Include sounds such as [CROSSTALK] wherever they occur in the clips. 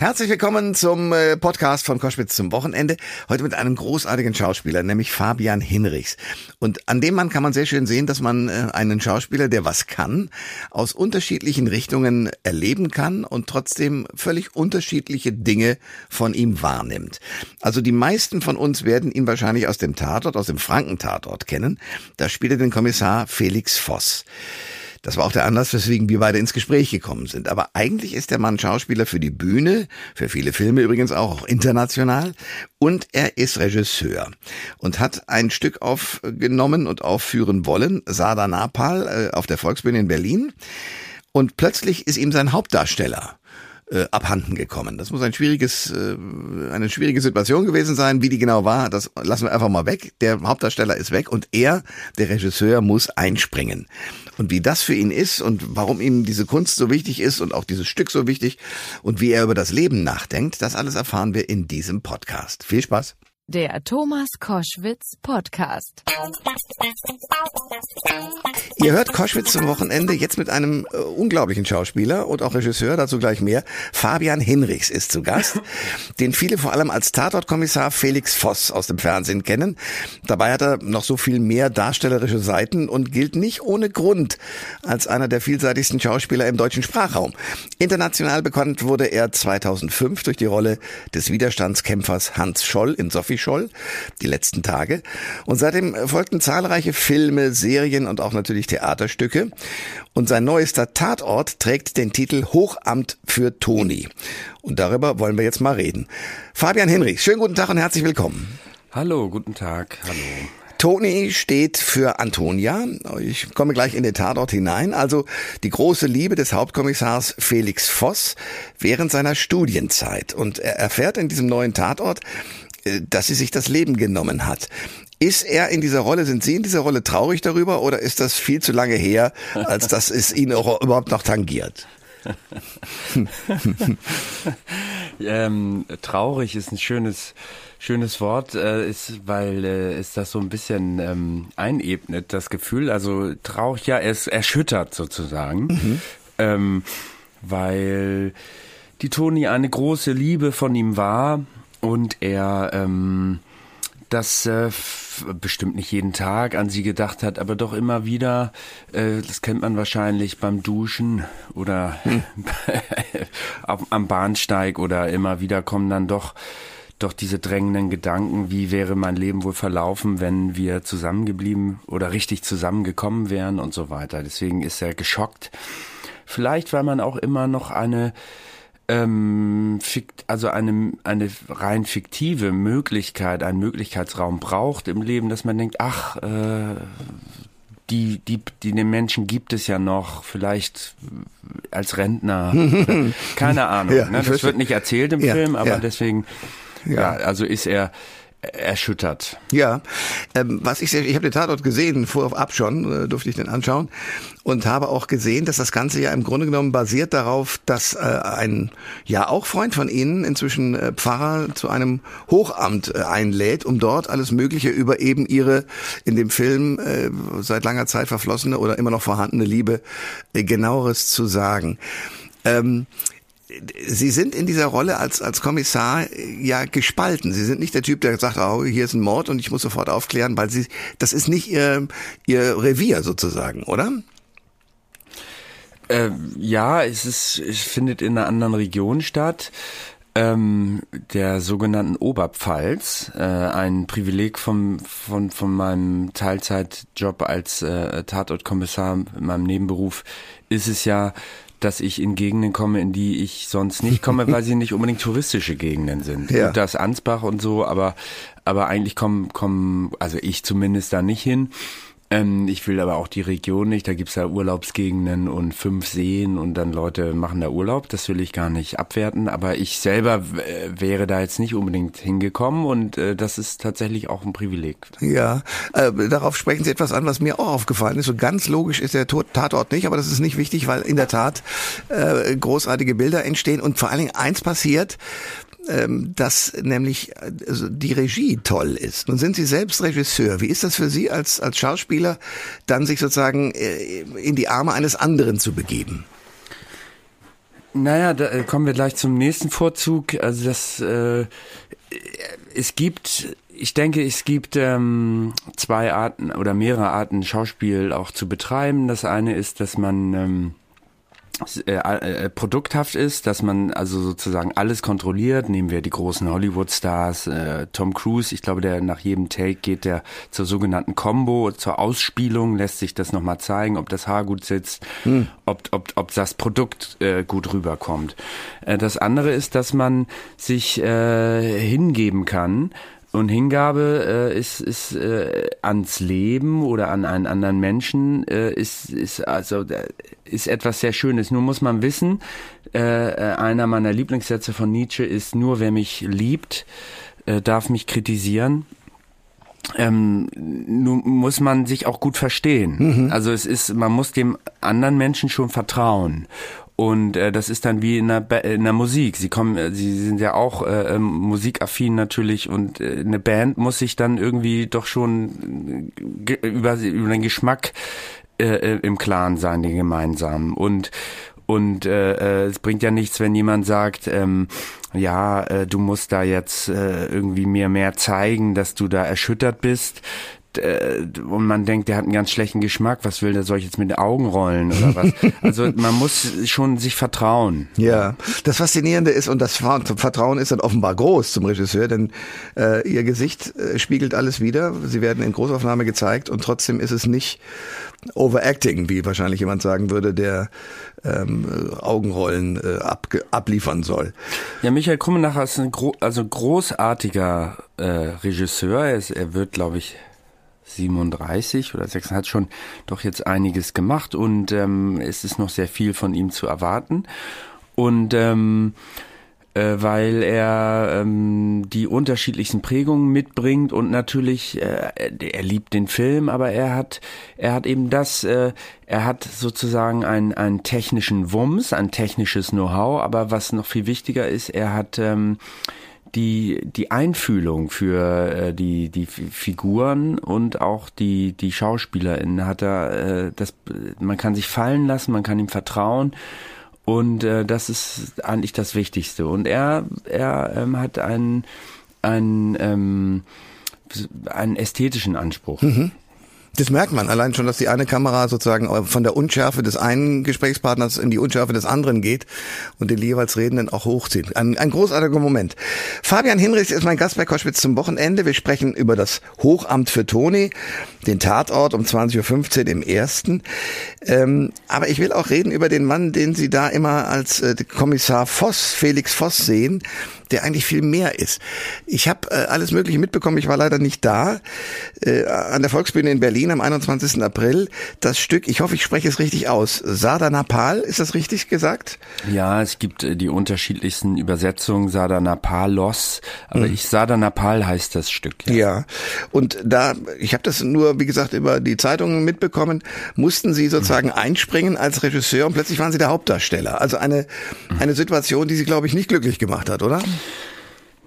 Herzlich willkommen zum äh, Podcast von Koschwitz zum Wochenende. Heute mit einem großartigen Schauspieler, nämlich Fabian Hinrichs. Und an dem Mann kann man sehr schön sehen, dass man äh, einen Schauspieler, der was kann, aus unterschiedlichen Richtungen erleben kann und trotzdem völlig unterschiedliche Dinge von ihm wahrnimmt. Also die meisten von uns werden ihn wahrscheinlich aus dem Tatort, aus dem Franken-Tatort kennen. Da spielt er den Kommissar Felix Voss. Das war auch der Anlass, weswegen wir beide ins Gespräch gekommen sind. Aber eigentlich ist der Mann Schauspieler für die Bühne, für viele Filme übrigens auch, auch international. Und er ist Regisseur und hat ein Stück aufgenommen und aufführen wollen, Sada Napal, äh, auf der Volksbühne in Berlin. Und plötzlich ist ihm sein Hauptdarsteller äh, abhanden gekommen. Das muss ein schwieriges, äh, eine schwierige Situation gewesen sein. Wie die genau war, das lassen wir einfach mal weg. Der Hauptdarsteller ist weg und er, der Regisseur, muss einspringen. Und wie das für ihn ist und warum ihm diese Kunst so wichtig ist und auch dieses Stück so wichtig und wie er über das Leben nachdenkt, das alles erfahren wir in diesem Podcast. Viel Spaß! Der Thomas Koschwitz Podcast. Ihr hört Koschwitz zum Wochenende jetzt mit einem äh, unglaublichen Schauspieler und auch Regisseur, dazu gleich mehr. Fabian Hinrichs ist zu Gast, [LAUGHS] den viele vor allem als Tatortkommissar Felix Voss aus dem Fernsehen kennen. Dabei hat er noch so viel mehr darstellerische Seiten und gilt nicht ohne Grund als einer der vielseitigsten Schauspieler im deutschen Sprachraum. International bekannt wurde er 2005 durch die Rolle des Widerstandskämpfers Hans Scholl in Sophie Scholl, die letzten Tage. Und seitdem folgten zahlreiche Filme, Serien und auch natürlich Theaterstücke. Und sein neuester Tatort trägt den Titel Hochamt für Toni. Und darüber wollen wir jetzt mal reden. Fabian Hinrich, schönen guten Tag und herzlich willkommen. Hallo, guten Tag. Hallo. Toni steht für Antonia. Ich komme gleich in den Tatort hinein. Also die große Liebe des Hauptkommissars Felix Voss während seiner Studienzeit. Und er erfährt in diesem neuen Tatort, dass sie sich das Leben genommen hat. Ist er in dieser Rolle, sind Sie in dieser Rolle traurig darüber oder ist das viel zu lange her, als dass es ihn auch überhaupt noch tangiert? [LAUGHS] ähm, traurig ist ein schönes, schönes Wort, äh, ist, weil äh, es das so ein bisschen ähm, einebnet, das Gefühl. Also traurig, ja, es erschüttert sozusagen, mhm. ähm, weil die Toni eine große Liebe von ihm war und er ähm, das äh, bestimmt nicht jeden Tag an sie gedacht hat, aber doch immer wieder, äh, das kennt man wahrscheinlich beim Duschen oder [LAUGHS] hm. am Bahnsteig oder immer wieder kommen dann doch doch diese drängenden Gedanken, wie wäre mein Leben wohl verlaufen, wenn wir zusammengeblieben oder richtig zusammengekommen wären und so weiter. Deswegen ist er geschockt. Vielleicht, weil man auch immer noch eine ähm, also eine, eine rein fiktive Möglichkeit, einen Möglichkeitsraum braucht im Leben, dass man denkt, ach, äh, die, die, die den Menschen gibt es ja noch, vielleicht als Rentner, [LAUGHS] keine Ahnung. Ja, ne? Das wird nicht erzählt im ja, Film, aber ja. deswegen, ja. also ist er erschüttert. Ja, ähm, was ich sehr, ich habe den Tatort gesehen, vorab schon, äh, durfte ich den anschauen und habe auch gesehen, dass das Ganze ja im Grunde genommen basiert darauf, dass äh, ein ja auch Freund von Ihnen inzwischen äh, Pfarrer zu einem Hochamt äh, einlädt, um dort alles Mögliche über eben Ihre in dem Film äh, seit langer Zeit verflossene oder immer noch vorhandene Liebe äh, genaueres zu sagen. Ähm, Sie sind in dieser Rolle als, als Kommissar äh, ja gespalten. Sie sind nicht der Typ, der sagt, oh, hier ist ein Mord und ich muss sofort aufklären, weil Sie, das ist nicht Ihr, Ihr Revier sozusagen, oder? Äh, ja, es ist, es findet in einer anderen Region statt. Ähm, der sogenannten Oberpfalz, äh, ein Privileg vom, von, von meinem Teilzeitjob als äh, Tatortkommissar in meinem Nebenberuf ist es ja, dass ich in Gegenden komme, in die ich sonst nicht komme, weil sie nicht unbedingt touristische Gegenden sind. Ja. Und das Ansbach und so, aber, aber eigentlich kommen, kommen, also ich zumindest da nicht hin. Ähm, ich will aber auch die Region nicht. Da gibt's ja Urlaubsgegenden und fünf Seen und dann Leute machen da Urlaub. Das will ich gar nicht abwerten. Aber ich selber wäre da jetzt nicht unbedingt hingekommen und äh, das ist tatsächlich auch ein Privileg. Ja, äh, darauf sprechen Sie etwas an, was mir auch aufgefallen ist. So ganz logisch ist der Tatort nicht, aber das ist nicht wichtig, weil in der Tat äh, großartige Bilder entstehen und vor allen Dingen eins passiert, dass nämlich also die Regie toll ist. Nun sind Sie selbst Regisseur. Wie ist das für Sie als, als Schauspieler, dann sich sozusagen äh, in die Arme eines anderen zu begeben? Naja, da äh, kommen wir gleich zum nächsten Vorzug. Also das, äh, es gibt, ich denke, es gibt ähm, zwei Arten oder mehrere Arten, Schauspiel auch zu betreiben. Das eine ist, dass man ähm, äh, äh, produkthaft ist, dass man also sozusagen alles kontrolliert. Nehmen wir die großen Hollywood-Stars, äh, Tom Cruise, ich glaube, der nach jedem Take geht der zur sogenannten Combo, zur Ausspielung, lässt sich das nochmal zeigen, ob das Haar gut sitzt, hm. ob, ob, ob das Produkt äh, gut rüberkommt. Äh, das andere ist, dass man sich äh, hingeben kann und Hingabe äh, ist, ist äh, ans Leben oder an einen anderen Menschen äh, ist, ist also ist etwas sehr Schönes. Nur muss man wissen, äh, äh, einer meiner Lieblingssätze von Nietzsche ist: Nur wer mich liebt, äh, darf mich kritisieren. Ähm, nun muss man sich auch gut verstehen. Mhm. Also es ist, man muss dem anderen Menschen schon vertrauen. Und äh, das ist dann wie in der, in der Musik. Sie kommen, äh, sie sind ja auch äh, ähm, musikaffin natürlich und äh, eine Band muss sich dann irgendwie doch schon äh, über, über den Geschmack äh, äh, im Klaren sein, den gemeinsamen. Und und äh, es bringt ja nichts, wenn jemand sagt, ähm, ja, äh, du musst da jetzt äh, irgendwie mir mehr zeigen, dass du da erschüttert bist. Äh, und man denkt, der hat einen ganz schlechten Geschmack, was will der, soll ich jetzt mit den Augen rollen oder was? [LAUGHS] Also man muss schon sich vertrauen. Ja, das Faszinierende ist, und das Vertrauen ist dann offenbar groß zum Regisseur, denn äh, ihr Gesicht äh, spiegelt alles wieder. Sie werden in Großaufnahme gezeigt und trotzdem ist es nicht overacting, wie wahrscheinlich jemand sagen würde, der ähm, Augenrollen äh, ab, abliefern soll. Ja, Michael Krummenacher ist ein gro also großartiger äh, Regisseur. Er, ist, er wird, glaube ich, 37 oder 6 hat schon doch jetzt einiges gemacht und ähm, es ist noch sehr viel von ihm zu erwarten. Und ähm, äh, weil er ähm, die unterschiedlichsten Prägungen mitbringt und natürlich äh, er liebt den Film, aber er hat er hat eben das äh, er hat sozusagen einen einen technischen Wumms, ein technisches Know-how, aber was noch viel wichtiger ist, er hat ähm, die, die Einfühlung für äh, die, die Figuren und auch die, die SchauspielerInnen hat er, äh, das, man kann sich fallen lassen, man kann ihm vertrauen und äh, das ist eigentlich das Wichtigste. Und er, er ähm, hat einen, einen, ähm, einen ästhetischen Anspruch. Mhm. Das merkt man allein schon, dass die eine Kamera sozusagen von der Unschärfe des einen Gesprächspartners in die Unschärfe des anderen geht und den jeweils Redenden auch hochzieht. Ein, ein großartiger Moment. Fabian Hinrichs ist mein Gast bei Koschwitz zum Wochenende. Wir sprechen über das Hochamt für Toni, den Tatort um 20.15 Uhr im ersten. Ähm, aber ich will auch reden über den Mann, den Sie da immer als äh, Kommissar Voss, Felix Voss sehen der eigentlich viel mehr ist. Ich habe äh, alles Mögliche mitbekommen, ich war leider nicht da, äh, an der Volksbühne in Berlin am 21. April. Das Stück, ich hoffe, ich spreche es richtig aus, Sardanapal, ist das richtig gesagt? Ja, es gibt äh, die unterschiedlichsten Übersetzungen, Sardanapalos, aber hm. ich Sardanapal heißt das Stück. Ja, ja. und da, ich habe das nur, wie gesagt, über die Zeitungen mitbekommen, mussten Sie sozusagen hm. einspringen als Regisseur und plötzlich waren Sie der Hauptdarsteller. Also eine, eine Situation, die Sie, glaube ich, nicht glücklich gemacht hat, oder?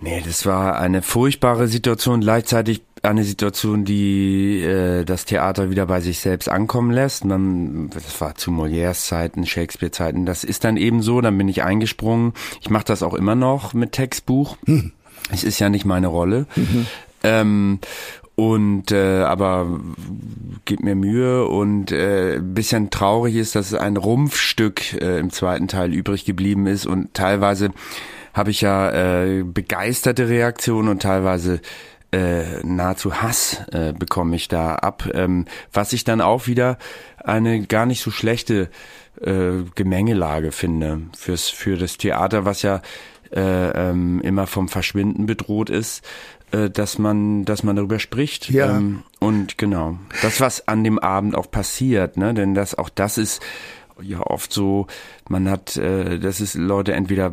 Nee, das war eine furchtbare Situation, gleichzeitig eine Situation, die äh, das Theater wieder bei sich selbst ankommen lässt. Man, das war zu Molières Zeiten, Shakespeare Zeiten. Das ist dann eben so. Dann bin ich eingesprungen. Ich mache das auch immer noch mit Textbuch. Hm. Es ist ja nicht meine Rolle. Mhm. Ähm, und äh, aber gibt mir Mühe und äh, bisschen traurig ist, dass ein Rumpfstück äh, im zweiten Teil übrig geblieben ist und teilweise habe ich ja äh, begeisterte Reaktionen und teilweise äh, nahezu Hass äh, bekomme ich da ab, ähm, was ich dann auch wieder eine gar nicht so schlechte äh, Gemengelage finde fürs für das Theater, was ja äh, ähm, immer vom Verschwinden bedroht ist, äh, dass man dass man darüber spricht ja. ähm, und genau das was an dem Abend auch passiert, ne, denn das auch das ist ja oft so, man hat, äh, dass es Leute entweder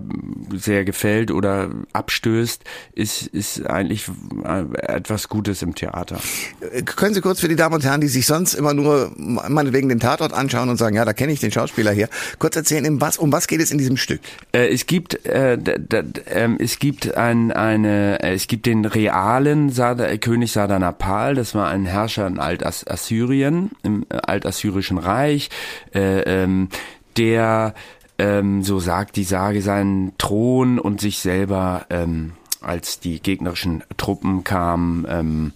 sehr gefällt oder abstößt, ist, ist eigentlich äh, etwas Gutes im Theater. Können Sie kurz für die Damen und Herren, die sich sonst immer nur meinetwegen den Tatort anschauen und sagen, ja, da kenne ich den Schauspieler hier, kurz erzählen, um was, um was geht es in diesem Stück? Äh, es gibt, äh, äh, es gibt ein, eine, äh, es gibt den realen Sada, König Sadanapal, das war ein Herrscher in Alt-Assyrien, im Altassyrischen Reich, äh, ähm, der ähm, so sagt die Sage, seinen Thron und sich selber, ähm, als die gegnerischen Truppen kamen, ähm,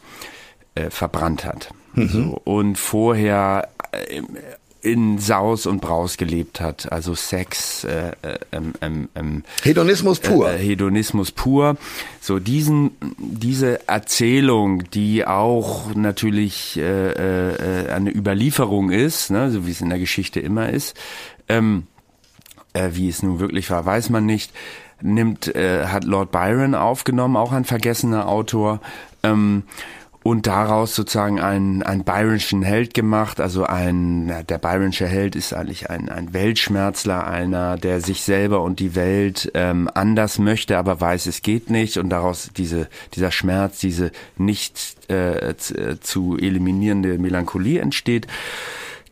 äh, verbrannt hat. Mhm. So, und vorher äh, in Saus und Braus gelebt hat, also Sex, äh, äh, ähm, ähm, ähm, Hedonismus pur. Äh, Hedonismus pur. So diesen, diese Erzählung, die auch natürlich äh, äh, eine Überlieferung ist, ne, so wie es in der Geschichte immer ist, ähm, äh, wie es nun wirklich war, weiß man nicht. Nimmt, äh, hat Lord Byron aufgenommen, auch ein vergessener Autor. Ähm, und daraus sozusagen einen, einen Byronschen Held gemacht. Also ein, der Byronsche Held ist eigentlich ein, ein Weltschmerzler, einer, der sich selber und die Welt ähm, anders möchte, aber weiß, es geht nicht. Und daraus diese, dieser Schmerz, diese nicht äh, zu eliminierende Melancholie entsteht.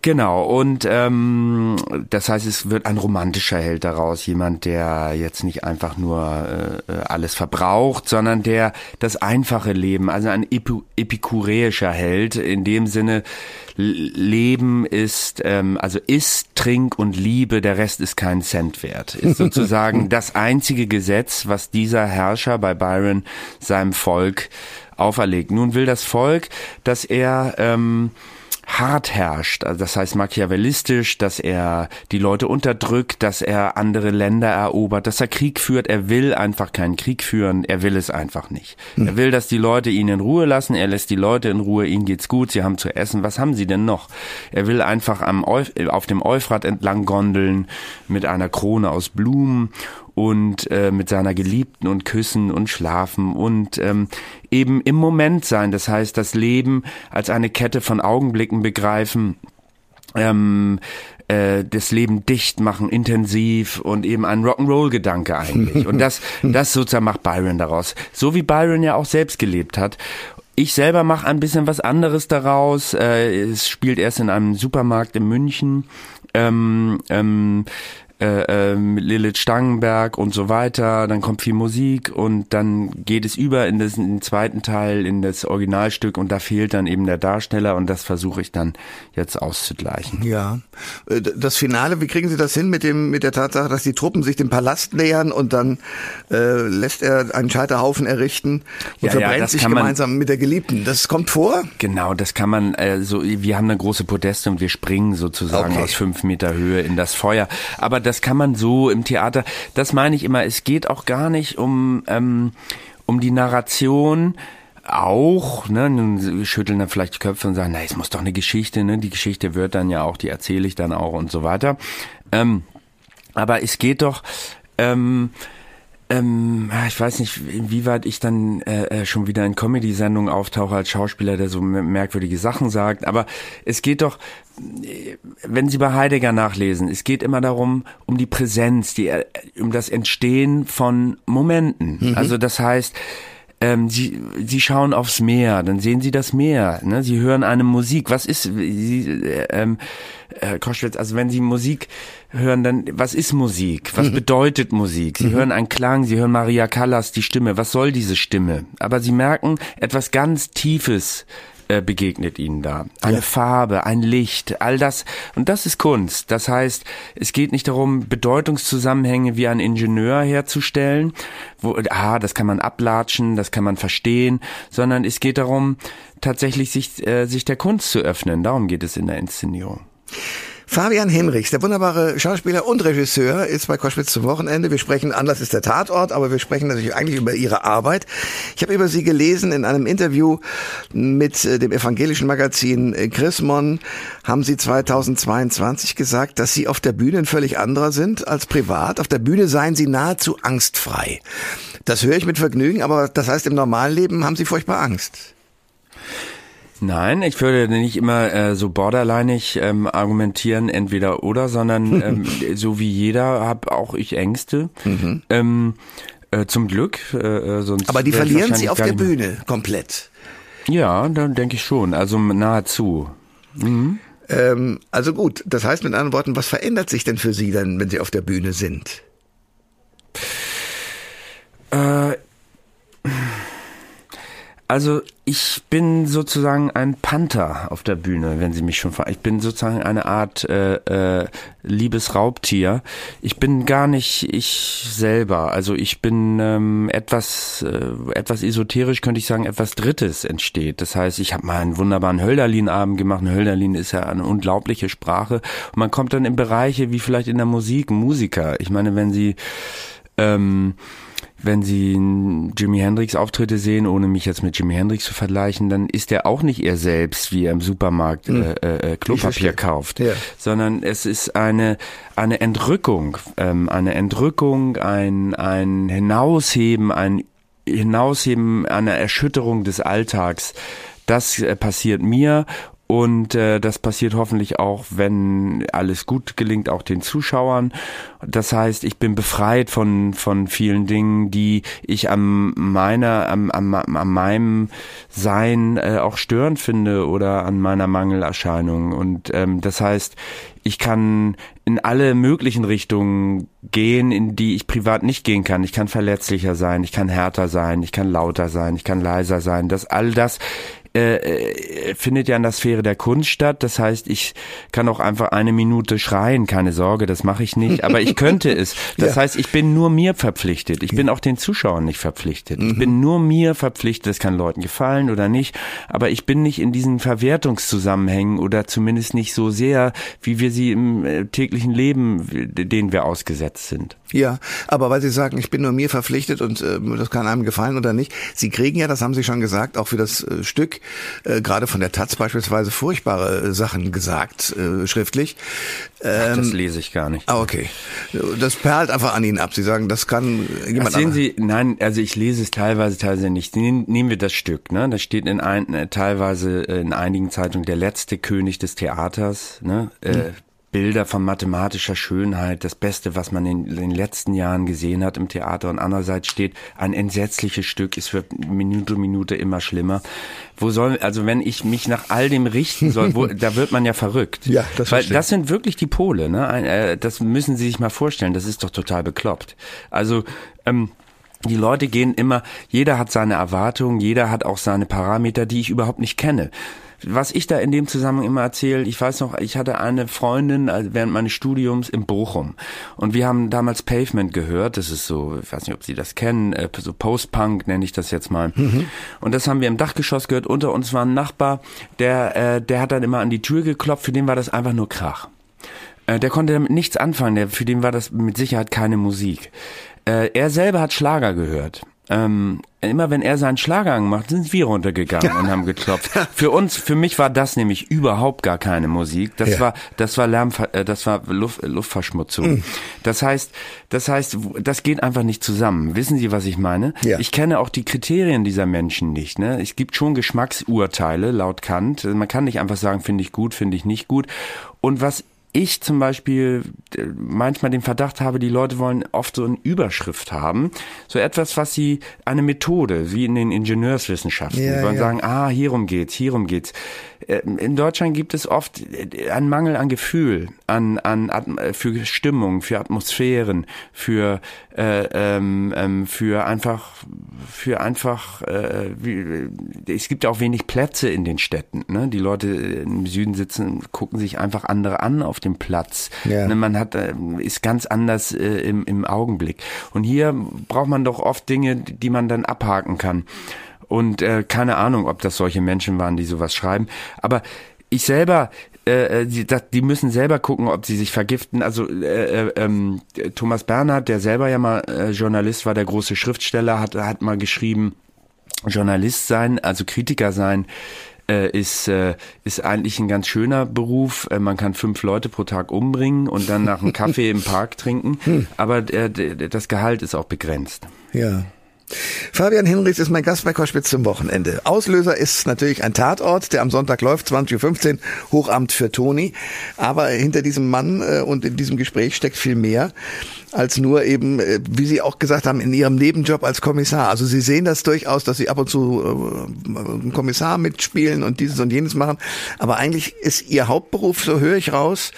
Genau, und ähm, das heißt, es wird ein romantischer Held daraus, jemand, der jetzt nicht einfach nur äh, alles verbraucht, sondern der das einfache Leben, also ein Epi epikureischer Held, in dem Sinne, Leben ist, ähm, also isst, trink und liebe, der Rest ist kein Cent wert. Ist sozusagen [LAUGHS] das einzige Gesetz, was dieser Herrscher bei Byron seinem Volk auferlegt. Nun will das Volk, dass er ähm, hart herrscht, also das heißt machiavellistisch, dass er die Leute unterdrückt, dass er andere Länder erobert, dass er Krieg führt. Er will einfach keinen Krieg führen, er will es einfach nicht. Hm. Er will, dass die Leute ihn in Ruhe lassen, er lässt die Leute in Ruhe, ihnen geht's gut, sie haben zu essen, was haben sie denn noch? Er will einfach am auf dem Euphrat entlang gondeln mit einer Krone aus Blumen und äh, mit seiner Geliebten und küssen und schlafen und ähm, eben im Moment sein. Das heißt, das Leben als eine Kette von Augenblicken begreifen. Ähm, äh, das Leben dicht machen, intensiv und eben ein Rock'n'Roll-Gedanke eigentlich. Und das, [LAUGHS] das sozusagen macht Byron daraus. So wie Byron ja auch selbst gelebt hat. Ich selber mache ein bisschen was anderes daraus. Äh, es spielt erst in einem Supermarkt in München. Ähm, ähm, äh, äh, mit Lilith Stangenberg und so weiter. Dann kommt viel Musik und dann geht es über in, das, in den zweiten Teil, in das Originalstück und da fehlt dann eben der Darsteller und das versuche ich dann jetzt auszugleichen. Ja, äh, das Finale, wie kriegen Sie das hin mit dem mit der Tatsache, dass die Truppen sich dem Palast nähern und dann äh, lässt er einen Scheiterhaufen errichten und ja, verbrennt ja, sich gemeinsam man, mit der Geliebten. Das kommt vor? Genau, das kann man. Äh, so, wir haben eine große Podeste und wir springen sozusagen okay. aus fünf Meter Höhe in das Feuer. Aber das das kann man so im Theater, das meine ich immer, es geht auch gar nicht um, ähm, um die Narration, auch, ne, nun schütteln dann vielleicht die Köpfe und sagen, na, es muss doch eine Geschichte, ne, die Geschichte wird dann ja auch, die erzähle ich dann auch und so weiter. Ähm, aber es geht doch, ähm, ähm, ich weiß nicht, inwieweit ich dann äh, äh, schon wieder in Comedy-Sendungen auftauche als Schauspieler, der so merkwürdige Sachen sagt. Aber es geht doch, äh, wenn Sie bei Heidegger nachlesen, es geht immer darum, um die Präsenz, die, äh, um das Entstehen von Momenten. Mhm. Also das heißt, ähm, sie, sie schauen aufs Meer, dann sehen sie das Meer, ne? sie hören eine Musik. Was ist, sie, äh, ähm, äh, Koschwitz, also wenn sie Musik hören, dann, was ist Musik? Was mhm. bedeutet Musik? Sie mhm. hören einen Klang, sie hören Maria Callas, die Stimme. Was soll diese Stimme? Aber sie merken etwas ganz Tiefes äh, begegnet ihnen da. Eine ja. Farbe, ein Licht, all das. Und das ist Kunst. Das heißt, es geht nicht darum, Bedeutungszusammenhänge wie ein Ingenieur herzustellen, wo, ah, das kann man ablatschen, das kann man verstehen, sondern es geht darum, tatsächlich sich, äh, sich der Kunst zu öffnen. Darum geht es in der Inszenierung. Fabian Hinrichs, der wunderbare Schauspieler und Regisseur, ist bei Koschwitz zum Wochenende. Wir sprechen, anders ist der Tatort, aber wir sprechen natürlich eigentlich über Ihre Arbeit. Ich habe über Sie gelesen in einem Interview mit äh, dem evangelischen Magazin äh, Chrismon. Haben Sie 2022 gesagt, dass Sie auf der Bühne ein völlig anderer sind als privat. Auf der Bühne seien Sie nahezu angstfrei. Das höre ich mit Vergnügen, aber das heißt, im normalen Leben haben Sie furchtbar Angst. Nein, ich würde nicht immer äh, so borderlineig ähm, argumentieren, entweder oder, sondern [LAUGHS] ähm, so wie jeder habe auch ich Ängste. Mhm. Ähm, äh, zum Glück. Äh, äh sonst Aber die verlieren Sie auf der Bühne komplett. Ja, dann denke ich schon. Also nahezu. Mhm. Ähm, also gut, das heißt mit anderen Worten, was verändert sich denn für Sie dann, wenn Sie auf der Bühne sind? Äh, Also ich bin sozusagen ein Panther auf der Bühne, wenn Sie mich schon fragen. Ich bin sozusagen eine Art äh, äh, Liebesraubtier. Ich bin gar nicht ich selber. Also ich bin ähm, etwas äh, etwas esoterisch, könnte ich sagen, etwas Drittes entsteht. Das heißt, ich habe mal einen wunderbaren Hölderlin-Abend gemacht. Hölderlin ist ja eine unglaubliche Sprache. Und man kommt dann in Bereiche wie vielleicht in der Musik, Musiker. Ich meine, wenn Sie ähm, wenn Sie Jimi Hendrix Auftritte sehen, ohne mich jetzt mit Jimi Hendrix zu vergleichen, dann ist er auch nicht er selbst, wie er im Supermarkt hm. äh, äh, Klopapier kauft, ja. sondern es ist eine eine Entrückung, ähm, eine Entrückung, ein ein Hinausheben, ein Hinausheben einer Erschütterung des Alltags. Das äh, passiert mir und äh, das passiert hoffentlich auch, wenn alles gut gelingt, auch den Zuschauern. Das heißt, ich bin befreit von von vielen Dingen, die ich an meiner, am, am, an meinem Sein äh, auch störend finde oder an meiner Mangelerscheinung. Und ähm, das heißt, ich kann in alle möglichen Richtungen gehen, in die ich privat nicht gehen kann. Ich kann verletzlicher sein, ich kann härter sein, ich kann lauter sein, ich kann leiser sein. Das all das äh, äh, findet ja in der Sphäre der Kunst statt. Das heißt, ich kann auch einfach eine Minute schreien, keine Sorge, das mache ich nicht, aber ich könnte es. [LAUGHS] Das ja. heißt, ich bin nur mir verpflichtet. Ich bin auch den Zuschauern nicht verpflichtet. Mhm. Ich bin nur mir verpflichtet. Es kann Leuten gefallen oder nicht, aber ich bin nicht in diesen Verwertungszusammenhängen oder zumindest nicht so sehr, wie wir sie im äh, täglichen Leben, denen wir ausgesetzt sind. Ja, aber weil Sie sagen, ich bin nur mir verpflichtet und äh, das kann einem gefallen oder nicht. Sie kriegen ja, das haben Sie schon gesagt, auch für das äh, Stück, äh, gerade von der Taz beispielsweise, furchtbare äh, Sachen gesagt, äh, schriftlich. Ähm, Ach, das ähm, lese ich gar nicht. Ah, okay. Das perlt einfach an Ihnen ab. Sie sagen, das kann jemand Ach, Sehen Sie, nein, also ich lese es teilweise, teilweise nicht. Nehmen wir das Stück, ne? Da steht in ein, äh, teilweise in einigen Zeitungen der letzte König des Theaters, ne? Hm. Bilder von mathematischer Schönheit, das Beste, was man in, den letzten Jahren gesehen hat im Theater. Und andererseits steht ein entsetzliches Stück, es wird Minute Minute immer schlimmer. Wo soll, also wenn ich mich nach all dem richten soll, wo, [LAUGHS] da wird man ja verrückt. Ja, das Weil das sind wirklich die Pole, ne? Äh, das müssen Sie sich mal vorstellen, das ist doch total bekloppt. Also, ähm, die Leute gehen immer, jeder hat seine Erwartungen, jeder hat auch seine Parameter, die ich überhaupt nicht kenne was ich da in dem Zusammenhang immer erzähle, ich weiß noch, ich hatte eine Freundin äh, während meines Studiums in Bochum und wir haben damals Pavement gehört, das ist so, ich weiß nicht, ob Sie das kennen, äh, so Post-Punk nenne ich das jetzt mal. Mhm. Und das haben wir im Dachgeschoss gehört, unter uns war ein Nachbar, der, äh, der hat dann immer an die Tür geklopft, für den war das einfach nur Krach. Der konnte damit nichts anfangen, der, für den war das mit Sicherheit keine Musik. Er selber hat Schlager gehört ähm, immer wenn er seinen Schlager angemacht, sind wir runtergegangen [LAUGHS] und haben geklopft. Für uns, für mich war das nämlich überhaupt gar keine Musik. Das ja. war, das war Lärm, äh, das war Luft, Luftverschmutzung. Mhm. Das heißt, das heißt, das geht einfach nicht zusammen. Wissen Sie, was ich meine? Ja. Ich kenne auch die Kriterien dieser Menschen nicht. Ne? Es gibt schon Geschmacksurteile laut Kant. Man kann nicht einfach sagen, finde ich gut, finde ich nicht gut. Und was ich zum Beispiel manchmal den Verdacht habe, die Leute wollen oft so eine Überschrift haben. So etwas, was sie, eine Methode, wie in den Ingenieurswissenschaften. Ja, die wollen ja. sagen, ah, hierum geht's, hierum geht's. Äh, in Deutschland gibt es oft äh, einen Mangel an Gefühl, an, an, für Stimmung, für Atmosphären, für, äh, ähm, ähm, für einfach, für einfach, äh, wie, es gibt auch wenig Plätze in den Städten. Ne? Die Leute im Süden sitzen, gucken sich einfach andere an auf dem Platz. Ja. Ne, man hat, äh, ist ganz anders äh, im, im Augenblick. Und hier braucht man doch oft Dinge, die man dann abhaken kann. Und äh, keine Ahnung, ob das solche Menschen waren, die sowas schreiben. Aber ich selber, äh, äh die, die müssen selber gucken, ob sie sich vergiften. Also äh, äh, ähm, Thomas Bernhard, der selber ja mal äh, Journalist war, der große Schriftsteller, hat, hat mal geschrieben, Journalist sein, also Kritiker sein, äh, ist, äh, ist eigentlich ein ganz schöner Beruf. Äh, man kann fünf Leute pro Tag umbringen und dann nach einem [LAUGHS] Kaffee im Park trinken. Hm. Aber das Gehalt ist auch begrenzt. Ja. Fabian Hinrichs ist mein Gast bei Koschwitz zum Wochenende. Auslöser ist natürlich ein Tatort, der am Sonntag läuft, 20.15 Uhr, Hochamt für Toni. Aber hinter diesem Mann äh, und in diesem Gespräch steckt viel mehr als nur eben, äh, wie Sie auch gesagt haben, in Ihrem Nebenjob als Kommissar. Also Sie sehen das durchaus, dass Sie ab und zu äh, einen Kommissar mitspielen und dieses und jenes machen. Aber eigentlich ist Ihr Hauptberuf, so höre ich raus,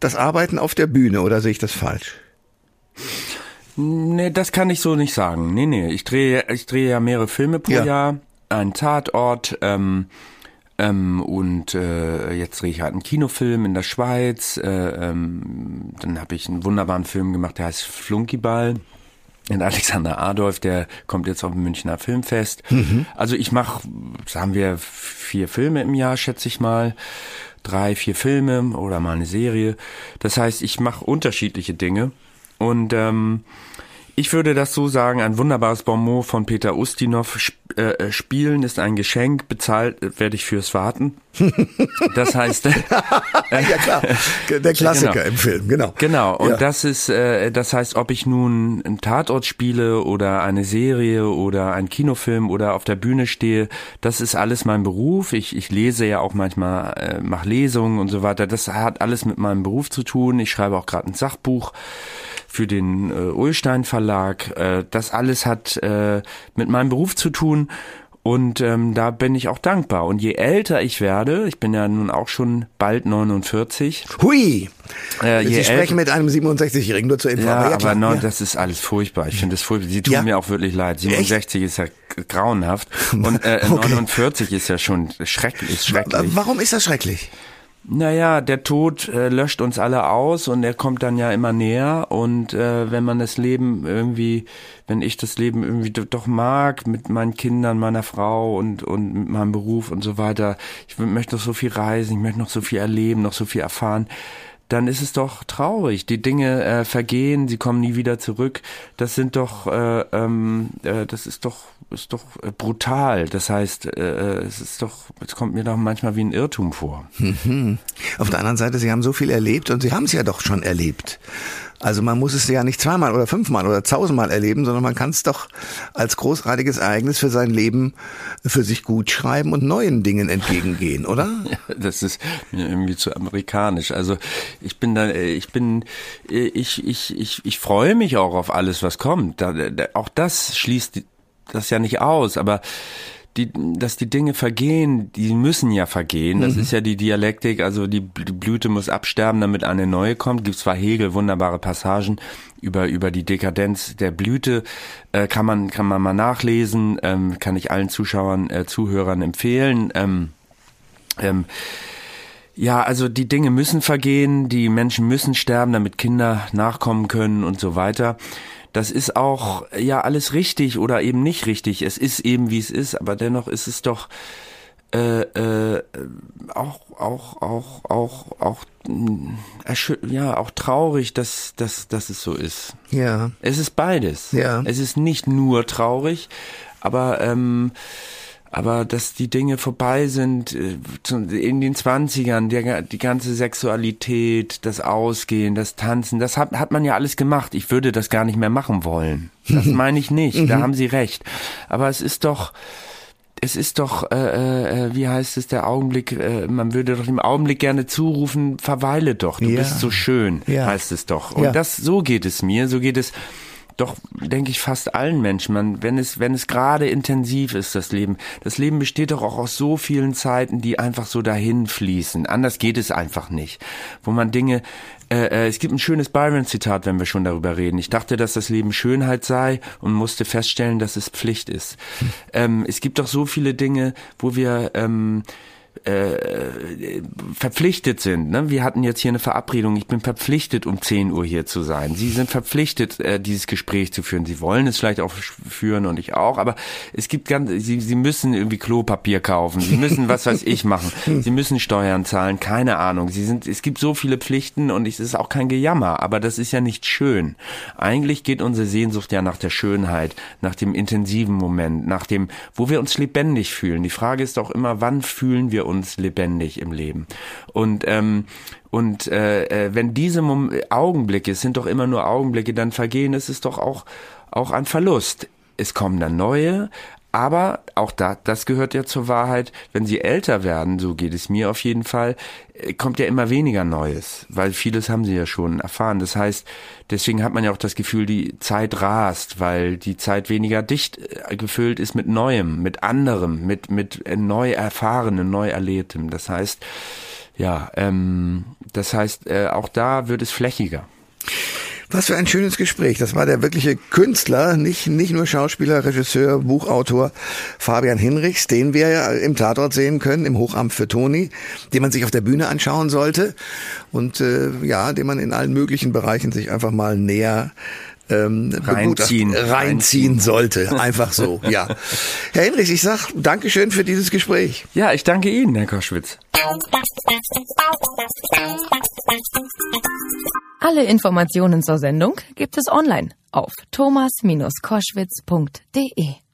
das Arbeiten auf der Bühne. Oder sehe ich das falsch? Nee, das kann ich so nicht sagen. Nee, nee, ich drehe, ich drehe ja mehrere Filme pro ja. Jahr einen Tatort. Ähm, ähm, und äh, jetzt drehe ich halt einen Kinofilm in der Schweiz. Äh, ähm, dann habe ich einen wunderbaren Film gemacht, der heißt Flunkyball. In Alexander Adolf, der kommt jetzt auf dem Münchner Filmfest. Mhm. Also ich mache, sagen wir, vier Filme im Jahr, schätze ich mal. Drei, vier Filme oder mal eine Serie. Das heißt, ich mache unterschiedliche Dinge. Und ähm, ich würde das so sagen, ein wunderbares Bonmot von Peter Ustinov. Äh, äh, Spielen ist ein Geschenk, bezahlt äh, werde ich fürs Warten. [LAUGHS] Das heißt, äh, ja klar, der Klassiker genau. im Film, genau. Genau. Und ja. das ist, äh, das heißt, ob ich nun einen Tatort spiele oder eine Serie oder einen Kinofilm oder auf der Bühne stehe, das ist alles mein Beruf. Ich, ich lese ja auch manchmal, mache Lesungen und so weiter. Das hat alles mit meinem Beruf zu tun. Ich schreibe auch gerade ein Sachbuch für den äh, Ulstein Verlag. Äh, das alles hat äh, mit meinem Beruf zu tun und ähm, da bin ich auch dankbar. Und je älter ich werde, ich bin ja nun auch schon bald 49. Hui! Äh, Sie sprechen mit einem 67-Jährigen, nur zur Info. Ja, aber no, ja. das ist alles furchtbar. Ich finde das furchtbar. Sie tun ja? mir auch wirklich leid. 67 Echt? ist ja grauenhaft. [LAUGHS] Und äh, okay. 49 ist ja schon schrecklich. Schrecklich. Warum ist das schrecklich? Naja, der Tod äh, löscht uns alle aus und er kommt dann ja immer näher. Und äh, wenn man das Leben irgendwie, wenn ich das Leben irgendwie doch mag, mit meinen Kindern, meiner Frau und, und mit meinem Beruf und so weiter, ich möchte noch so viel reisen, ich möchte noch so viel erleben, noch so viel erfahren, dann ist es doch traurig. Die Dinge äh, vergehen, sie kommen nie wieder zurück. Das sind doch, äh, ähm, äh, das ist doch, ist doch äh, brutal. Das heißt, äh, äh, es ist doch, es kommt mir doch manchmal wie ein Irrtum vor. Mhm. Auf der anderen Seite, Sie haben so viel erlebt und Sie haben es ja doch schon erlebt. Also man muss es ja nicht zweimal oder fünfmal oder tausendmal erleben, sondern man kann es doch als großartiges Ereignis für sein Leben für sich gut schreiben und neuen Dingen entgegengehen, oder? [LAUGHS] Ja, das ist mir irgendwie zu amerikanisch. Also ich bin da, ich bin, ich, ich, ich, ich freue mich auch auf alles, was kommt. Auch das schließt das ja nicht aus, aber die, dass die Dinge vergehen, die müssen ja vergehen. Das mhm. ist ja die Dialektik, also die, Blüte muss absterben, damit eine neue kommt. Gibt zwar Hegel wunderbare Passagen über über die Dekadenz der Blüte, äh, kann man kann man mal nachlesen, ähm, kann ich allen Zuschauern, äh, Zuhörern empfehlen. Ähm, ähm, ja, also die Dinge müssen vergehen, die Menschen müssen sterben, damit Kinder nachkommen können und so weiter das ist auch ja alles richtig oder eben nicht richtig. Es ist eben wie es ist, aber dennoch ist es doch äh, äh, auch auch auch auch auch ja auch traurig, dass dass dass es so ist. Ja. Es ist beides. Ja. Es ist nicht nur traurig, aber ähm, aber dass die Dinge vorbei sind äh, in den Zwanzigern, die ganze Sexualität, das Ausgehen, das Tanzen, das hat, hat man ja alles gemacht. Ich würde das gar nicht mehr machen wollen. Das [LAUGHS] meine ich nicht, da mhm. haben Sie recht. Aber es ist doch, es ist doch, äh, äh, wie heißt es, der Augenblick, äh, man würde doch im Augenblick gerne zurufen, verweile doch, du ja. bist so schön, ja. heißt es doch. Und ja. das, so geht es mir, so geht es doch, denke ich, fast allen Menschen. Man, wenn es, wenn es gerade intensiv ist, das Leben. Das Leben besteht doch auch aus so vielen Zeiten, die einfach so dahin fließen. Anders geht es einfach nicht. Wo man Dinge, äh, äh, es gibt ein schönes Byron-Zitat, wenn wir schon darüber reden. Ich dachte, dass das Leben Schönheit sei und musste feststellen, dass es Pflicht ist. Hm. [LAUGHS] Ähm, es gibt doch so viele Dinge, wo wir, ähm, äh, verpflichtet sind. Ne? Wir hatten jetzt hier eine Verabredung. Ich bin verpflichtet, um 10 Uhr hier zu sein. Sie sind verpflichtet, äh, dieses Gespräch zu führen. Sie wollen es vielleicht auch führen und ich auch. Aber es gibt ganz, Sie, Sie müssen irgendwie Klopapier kaufen. Sie müssen was weiß ich machen. [LAUGHS] Sie müssen Steuern zahlen. Keine Ahnung. Sie sind, es gibt so viele Pflichten und es ist auch kein Gejammer. Aber das ist ja nicht schön. Eigentlich geht unsere Sehnsucht ja nach der Schönheit, nach dem intensiven Moment, nach dem, wo wir uns lebendig fühlen. Die Frage ist auch immer, wann fühlen wir uns lebendig im Leben. Und ähm, und äh, äh, wenn diese Mom Augenblicke, es sind doch immer nur Augenblicke, dann vergehen, ist es doch auch auch ein Verlust. Es kommen dann neue, aber auch da, das gehört ja zur Wahrheit, wenn sie älter werden, so geht es mir auf jeden Fall, äh, kommt ja immer weniger Neues, weil vieles haben sie ja schon erfahren. Das heißt, deswegen hat man ja auch das Gefühl, die Zeit rast, weil die Zeit weniger dicht äh, gefüllt ist mit Neuem, mit anderem, mit, mit neu erfahrenem, neu erlebtem. Das heißt, ja, ähm, das heißt, äh, auch da wird es flächiger. Was für ein schönes Gespräch. Das war der wirkliche Künstler, nicht, nicht nur Schauspieler, Regisseur, Buchautor Fabian Hinrichs, den wir im Tatort sehen können, im Hochamt für Toni, den man sich auf der Bühne anschauen sollte und äh, ja, den man in allen möglichen Bereichen sich einfach mal näher ähm, reinziehen. reinziehen sollte. Einfach so, [LAUGHS] ja. Herr Hinrichs, ich sag Dankeschön für dieses Gespräch. Ja, ich danke Ihnen, Herr Koschwitz. Alle Informationen zur Sendung gibt es online auf thomas-koschwitz.de.